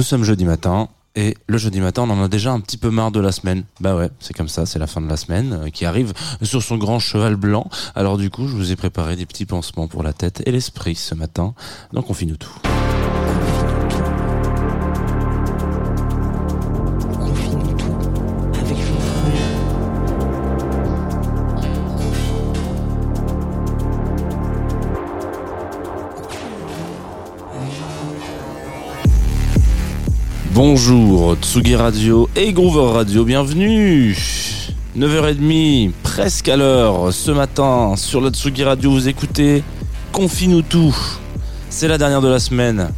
Nous sommes jeudi matin et le jeudi matin, on en a déjà un petit peu marre de la semaine. Bah ouais, c'est comme ça, c'est la fin de la semaine euh, qui arrive sur son grand cheval blanc. Alors du coup, je vous ai préparé des petits pansements pour la tête et l'esprit ce matin. Donc on finit tout. Bonjour Tsugi Radio et Groover Radio, bienvenue 9h30, presque à l'heure, ce matin sur la Tsugi Radio, vous écoutez Confine-nous tout. C'est la dernière de la semaine.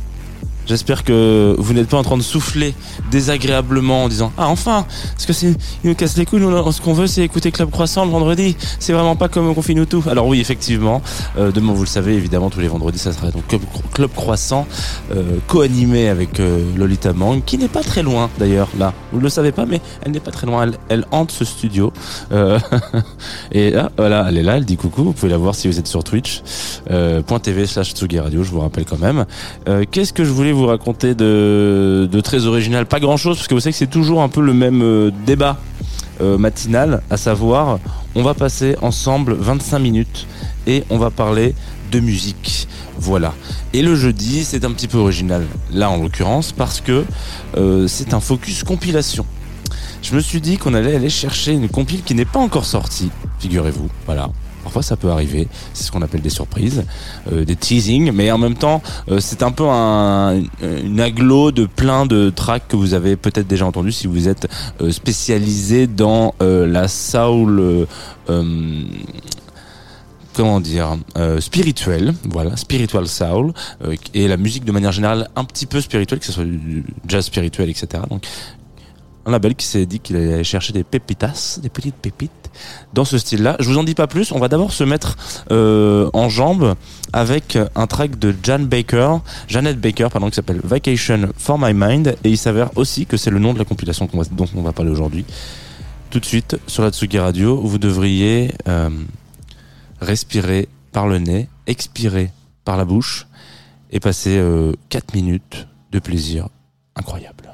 J'espère que vous n'êtes pas en train de souffler désagréablement en disant Ah enfin Parce que c'est il nous casse les couilles, nous, ce qu'on veut c'est écouter Club Croissant le vendredi. C'est vraiment pas comme Confine-nous tout. Alors oui, effectivement, euh, demain vous le savez, évidemment, tous les vendredis, ça sera donc Club, Croissant, euh, co-animé avec euh, Lolita Mang, qui n'est pas très loin d'ailleurs, là. Vous ne le savez pas, mais elle n'est pas très loin. Elle, elle hante ce studio. Euh, et là, voilà, elle est là, elle dit coucou. Vous pouvez la voir si vous êtes sur Twitch. Euh, .tv slash Radio, je vous rappelle quand même. Euh, Qu'est-ce que je voulais vous raconter de, très original Pas grand chose, parce que vous savez que c'est toujours un peu le même euh, débat euh, matinal, à savoir, on va passer ensemble 25 minutes et on va parler de musique. Voilà. Et le jeudi, c'est un petit peu original, là en l'occurrence, parce que euh, c'est un focus compilation. Je me suis dit qu'on allait aller chercher une compile qui n'est pas encore sortie, figurez-vous. Voilà. Parfois ça peut arriver, c'est ce qu'on appelle des surprises, euh, des teasings, mais en même temps euh, c'est un peu un, une aglo de plein de tracks que vous avez peut-être déjà entendu si vous êtes euh, spécialisé dans euh, la soul, euh, euh, comment dire, euh, spirituelle, voilà, spiritual soul, euh, et la musique de manière générale un petit peu spirituelle, que ce soit du jazz spirituel, etc. Donc un label qui s'est dit qu'il allait chercher des pépitas, des petites pépites dans ce style-là. Je vous en dis pas plus. On va d'abord se mettre euh, en jambe avec un track de Jan Baker, Janet Baker, pardon, qui s'appelle Vacation for My Mind, et il s'avère aussi que c'est le nom de la compilation dont on va parler aujourd'hui. Tout de suite sur la Tsugi Radio, vous devriez euh, respirer par le nez, expirer par la bouche et passer 4 minutes de plaisir incroyable.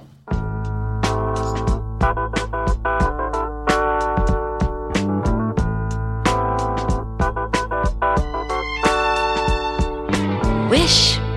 Wish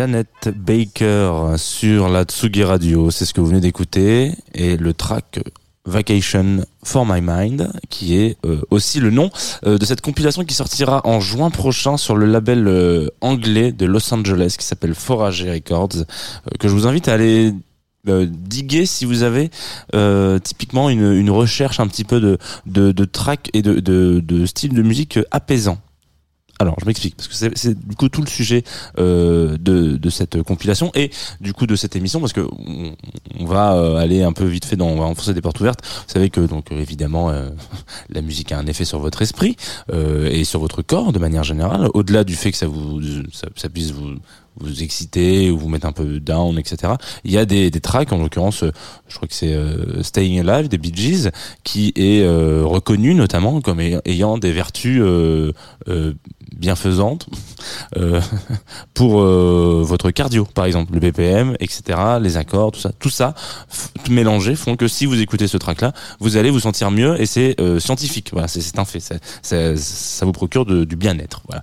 Janet Baker sur la Tsugi Radio. C'est ce que vous venez d'écouter. Et le track Vacation for My Mind, qui est euh, aussi le nom euh, de cette compilation qui sortira en juin prochain sur le label euh, anglais de Los Angeles qui s'appelle Forager Records, que je vous invite à aller diguer si vous avez typiquement une, recherche un petit peu de, de, track et de, de style de musique apaisant. Alors, je m'explique parce que c'est du coup tout le sujet euh, de, de, cette compilation et du coup de cette émission parce que on, va euh, aller un peu vite fait dans on va enfoncer des portes ouvertes. Vous savez que donc évidemment euh, la musique a un effet sur votre esprit et sur votre corps de manière générale. Au-delà du fait que ça vous ça puisse vous vous exciter ou vous mettre un peu down, etc. Il y a des, des tracks, en l'occurrence, je crois que c'est euh, Staying Alive des Bee Gees, qui est euh, reconnu notamment comme ayant des vertus euh, bienfaisantes pour votre cardio, par exemple, le BPM, etc., les accords, tout ça, tout ça mélangé font que si vous écoutez ce track-là, vous allez vous sentir mieux et c'est scientifique. Voilà, c'est un fait. Ça, vous procure du bien-être. Voilà.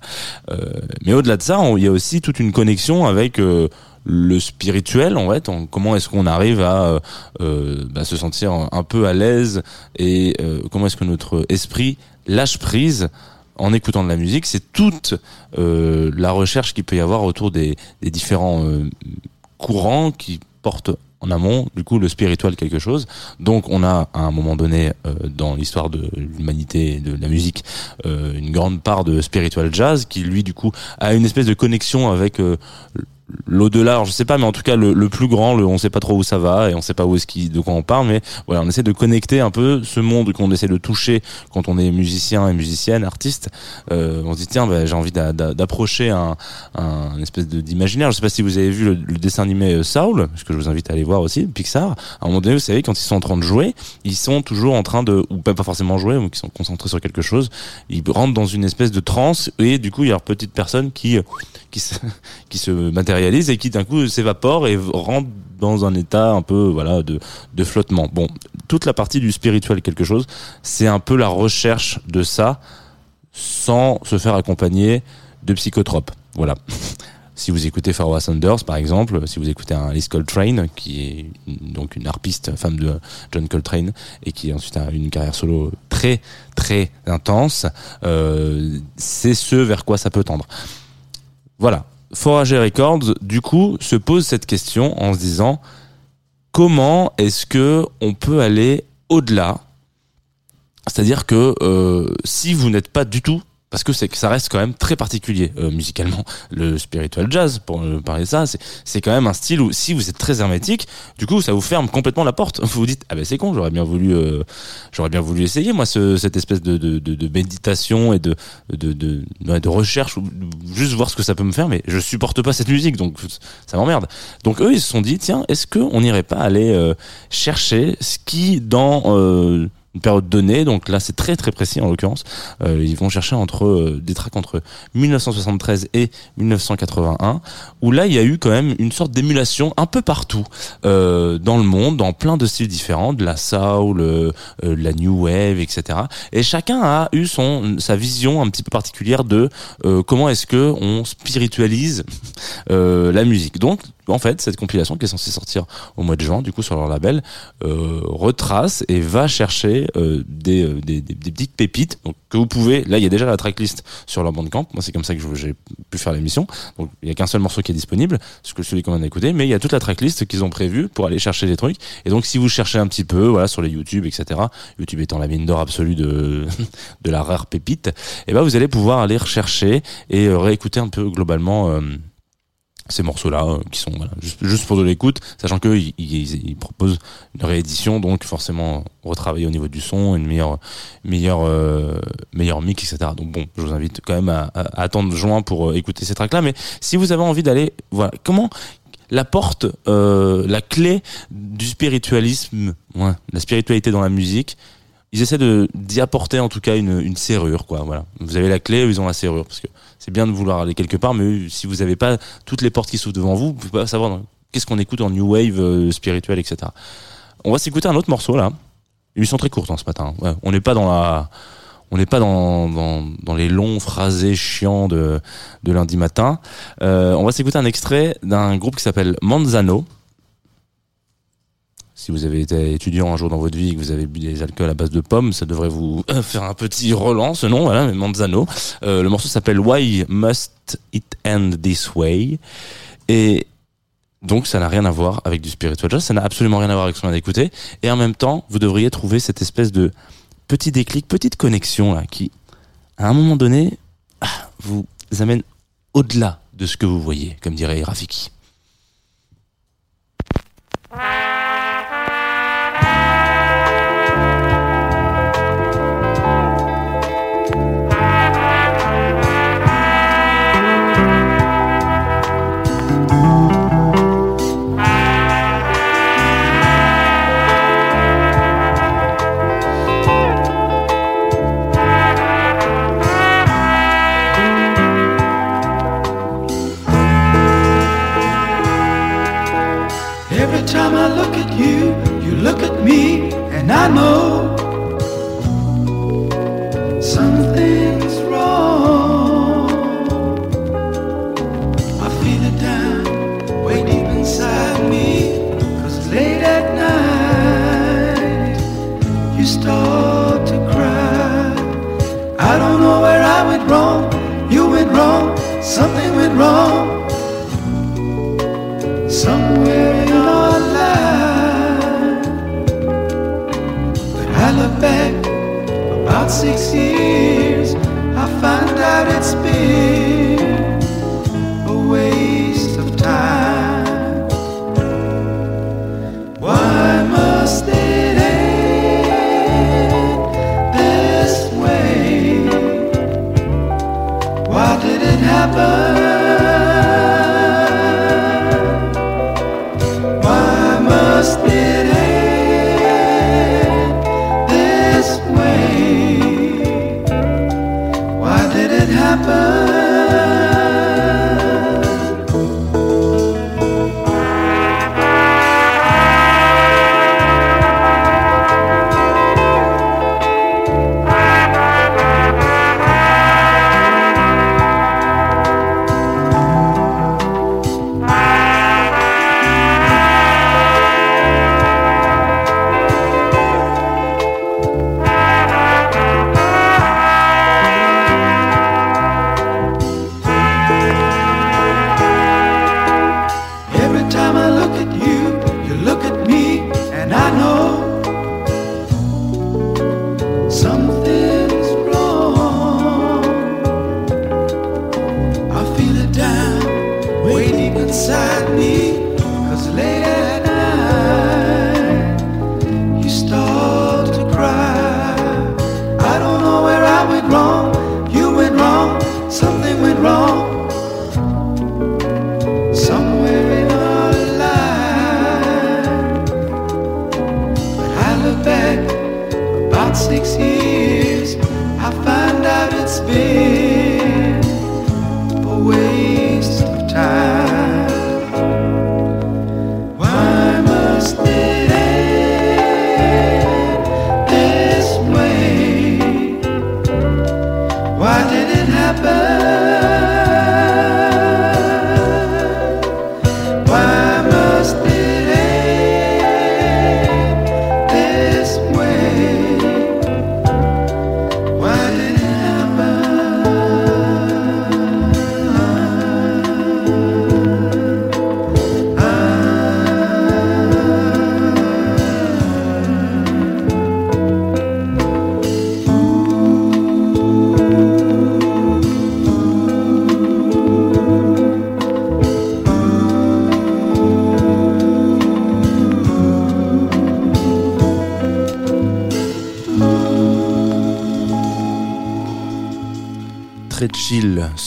mais au-delà de ça, il y a aussi toute une connexion avec euh, le spirituel en fait comment est-ce qu'on arrive à euh, euh, bah, se sentir un peu à l'aise et comment est-ce que notre esprit lâche prise en écoutant de la musique. C'est toute la recherche qu'il peut y avoir autour des, des différents courants qui portent en amont, du coup, le spirituel quelque chose. Donc, on a à un moment donné euh, dans l'histoire de l'humanité de la musique euh, une grande part de spiritual jazz qui, lui, du coup, a une espèce de connexion avec euh, l'au-delà, je sais pas, mais en tout cas le, le, plus grand, le, on sait pas trop où ça va et on sait pas où est-ce qui, de quoi on parle, mais voilà, on essaie de connecter un peu ce monde qu'on essaie de toucher quand on est musicien et musicienne, artiste. Euh, on se dit tiens, bah, j'ai envie d'approcher un, un espèce d'imaginaire. Je sais pas si vous avez vu le, dessin animé euh, Saul, ce que je vous invite à aller voir aussi, Pixar. À un moment donné, vous savez, quand ils sont en train de jouer, ils sont toujours en train de, ou pas forcément jouer, ou qui sont concentrés sur quelque chose. Ils rentrent dans une espèce de transe et du coup, il y a leur petite personne qui qui se, matérialise et qui d'un coup s'évapore et rentre dans un état un peu voilà de, de flottement. Bon, toute la partie du spirituel quelque chose, c'est un peu la recherche de ça sans se faire accompagner de psychotropes. Voilà. Si vous écoutez Pharoah Sanders, par exemple, si vous écoutez Alice Coltrane, qui est une harpiste, femme de John Coltrane, et qui ensuite a une carrière solo très très intense, euh, c'est ce vers quoi ça peut tendre. Voilà. Forager Records, du coup, se pose cette question en se disant comment est-ce que on peut aller au-delà? C'est-à-dire que euh, si vous n'êtes pas du tout parce que c'est que ça reste quand même très particulier euh, musicalement le spiritual jazz pour euh, parler de ça. C'est c'est quand même un style où si vous êtes très hermétique du coup ça vous ferme complètement la porte. Vous vous dites ah ben c'est con j'aurais bien voulu euh, j'aurais bien voulu essayer moi ce, cette espèce de, de, de, de méditation et de de, de de recherche juste voir ce que ça peut me faire mais je supporte pas cette musique donc ça m'emmerde. Donc eux ils se sont dit tiens est-ce que on n'irait pas aller chercher ce qui dans une période donnée. Donc là, c'est très très précis en l'occurrence. Euh, ils vont chercher entre euh, des tracks entre 1973 et 1981, où là, il y a eu quand même une sorte d'émulation un peu partout euh, dans le monde, dans plein de styles différents, de la soul, euh, la new wave, etc. Et chacun a eu son sa vision un petit peu particulière de comment est-ce que on spiritualise la musique. Donc en fait, cette compilation qui est censée sortir au mois de juin, du coup, sur leur label, euh, retrace et va chercher euh, des, euh, des, petites pépites donc, que vous pouvez. Là, il y a déjà la tracklist sur leur bandcamp. Moi, c'est comme ça que j'ai pu faire l'émission. Donc, il y a qu'un seul morceau qui est disponible, ce que celui qu'on a écouté, mais il y a toute la tracklist qu'ils ont prévue pour aller chercher des trucs. Et donc, si vous cherchez un petit peu, voilà, sur les YouTube, etc. YouTube étant la mine d'or absolue de la rare pépite, et eh ben, vous allez pouvoir aller rechercher et réécouter un peu globalement. Ces morceaux-là euh, qui sont voilà, juste, juste, pour de l'écoute, sachant que ils, ils, proposent une réédition, donc forcément retravailler au niveau du son, une meilleure meilleure euh, meilleure mix, etc. Donc bon, je vous invite quand même à, à attendre juin pour euh, écouter ces tracks-là. Mais si vous avez envie d'aller, voilà, comment la porte, euh, la clé du spiritualisme, ouais, la spiritualité dans la musique, ils essaient de d'y apporter en tout cas une, une serrure, quoi. Voilà, vous avez la clé, ils ont la serrure, parce que c'est bien de vouloir aller quelque part, mais si vous n'avez pas toutes les portes qui s'ouvrent devant vous, vous pouvez pas savoir qu'est-ce qu'on écoute en new wave euh, spirituel, etc. On va s'écouter un autre morceau là. Émission très courte hein, ce matin. Ouais, on n'est pas dans la, on n'est pas dans, dans, dans les longs phrasés chiants de, de lundi matin. Euh, on va s'écouter un extrait d'un groupe qui s'appelle Manzano. Si vous avez été étudiant un jour dans votre vie et que vous avez bu des alcools à base de pommes, ça devrait vous faire un petit relent, ce nom, voilà, mais Manzano. Euh, le morceau s'appelle Why Must It End This Way? Et donc ça n'a rien à voir avec du spiritual ça n'a absolument rien à voir avec ce qu'on vient d'écouter. Et en même temps, vous devriez trouver cette espèce de petit déclic, petite connexion qui, à un moment donné, ah, vous amène au-delà de ce que vous voyez, comme dirait Rafiki. Six years I find out it's been a waste of time Why must it end this way? Why did it happen? About six years I find out it's been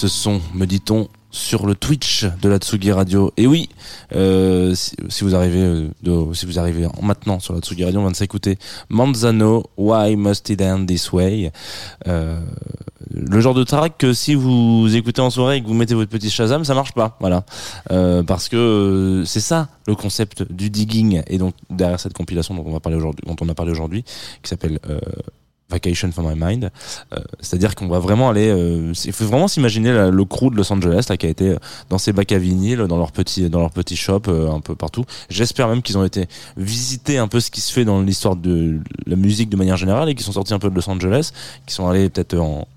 ce son, me dit-on, sur le Twitch de la Tsugi Radio. Et oui, euh, si, vous arrivez euh, maintenant sur la Tsugi Radio, on vient de s'écouter Manzano, Why Must It End This Way? Euh, Le genre de track que si vous écoutez en soirée et que vous mettez votre petit Shazam, ça marche pas. Voilà, parce que c'est ça le concept du digging. Et donc derrière cette compilation dont on a parlé aujourd'hui, qui s'appelle Vacation for My Mind. Euh, C'est-à-dire qu'on va vraiment aller, euh, il faut vraiment s'imaginer le crew de Los Angeles là qui a été dans ces bacs à vinyle, dans leur petit, dans leur petit shop euh, un peu partout. J'espère même qu'ils ont été visiter un peu ce qui se fait dans l'histoire de la musique de manière générale et qui sont sortis un peu de Los Angeles, qui sont allés peut-être en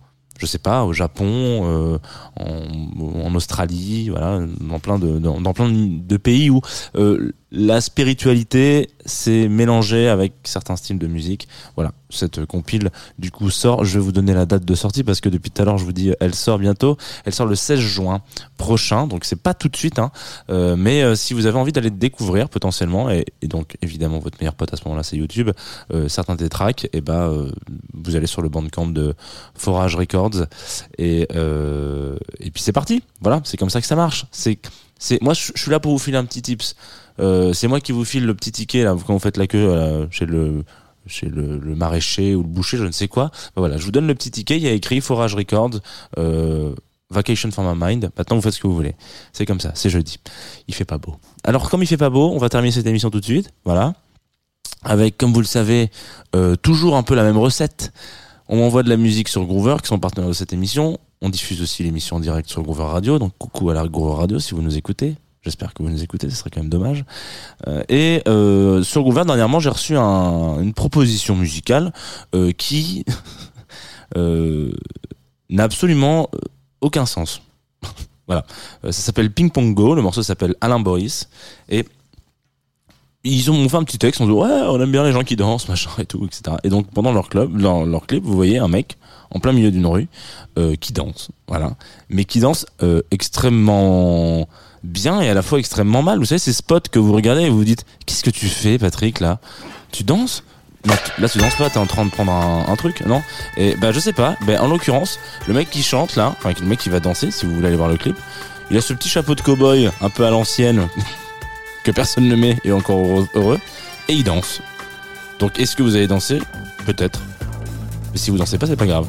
je sais pas, au Japon, euh, en, en Australie, voilà, dans plein de, dans, dans plein de pays où euh, la spiritualité s'est mélangée avec certains styles de musique. Voilà, cette compile du coup sort. Je vais vous donner la date de sortie parce que depuis tout à l'heure je vous dis elle sort bientôt. Elle sort le 16 juin prochain, donc c'est pas tout de suite, hein, euh, mais euh, si vous avez envie d'aller découvrir potentiellement, et, et donc évidemment votre meilleur pote à ce moment-là c'est YouTube, euh, certains des tracks, et bah euh, vous allez sur le bandcamp de Forage Records et euh, et puis c'est parti. Voilà, c'est comme ça que ça marche. C'est moi je suis là pour vous filer un petit tips. Euh, c'est moi qui vous file le petit ticket quand vous faites la queue euh, chez le chez le, maraîcher ou le boucher, je ne sais quoi. Ben voilà, je vous donne le petit ticket. Il y a écrit Forage Records. Euh, Vacation for my mind. Maintenant, vous faites ce que vous voulez. C'est comme ça. C'est jeudi. Il fait pas beau. Alors, comme il fait pas beau, on va terminer cette émission tout de suite. Voilà. Avec, comme vous le savez, toujours un peu la même recette. On m'envoie de la musique sur Groover, qui sont partenaires de cette émission. On diffuse aussi l'émission en direct sur Groover Radio. Donc, coucou à la Groover Radio si vous nous écoutez. J'espère que vous nous écoutez, ce serait quand même dommage. Euh, et euh, sur Groover, dernièrement, j'ai reçu un- une proposition musicale euh, qui n'a absolument aucun sens. voilà. Ça s'appelle Ping Pong Go, le morceau s'appelle Alain Boris. Et ils ont fait un petit texte, on dit ouais, on aime bien les gens qui dansent, machin et tout, etc. Et donc pendant leur club, leur clip, vous voyez un mec en plein milieu d'une rue euh, qui danse, voilà, mais qui danse euh, extrêmement bien et à la fois extrêmement mal. Vous savez ces spots que vous regardez et vous vous dites qu'est-ce que tu fais, Patrick là? Tu danses? Non, tu- là tu danses pas, t'es en train de prendre un, truc, non? Et bah je sais pas. Ben en l'occurrence, le mec qui chante là, enfin le mec qui va danser, si vous voulez aller voir le clip, il a ce petit chapeau de cow-boy un peu à l'ancienne que personne ne met et encore heureux, et il danse. Donc est-ce que vous allez danser? Peut-être. Mais si vous dansez pas, c'est pas grave.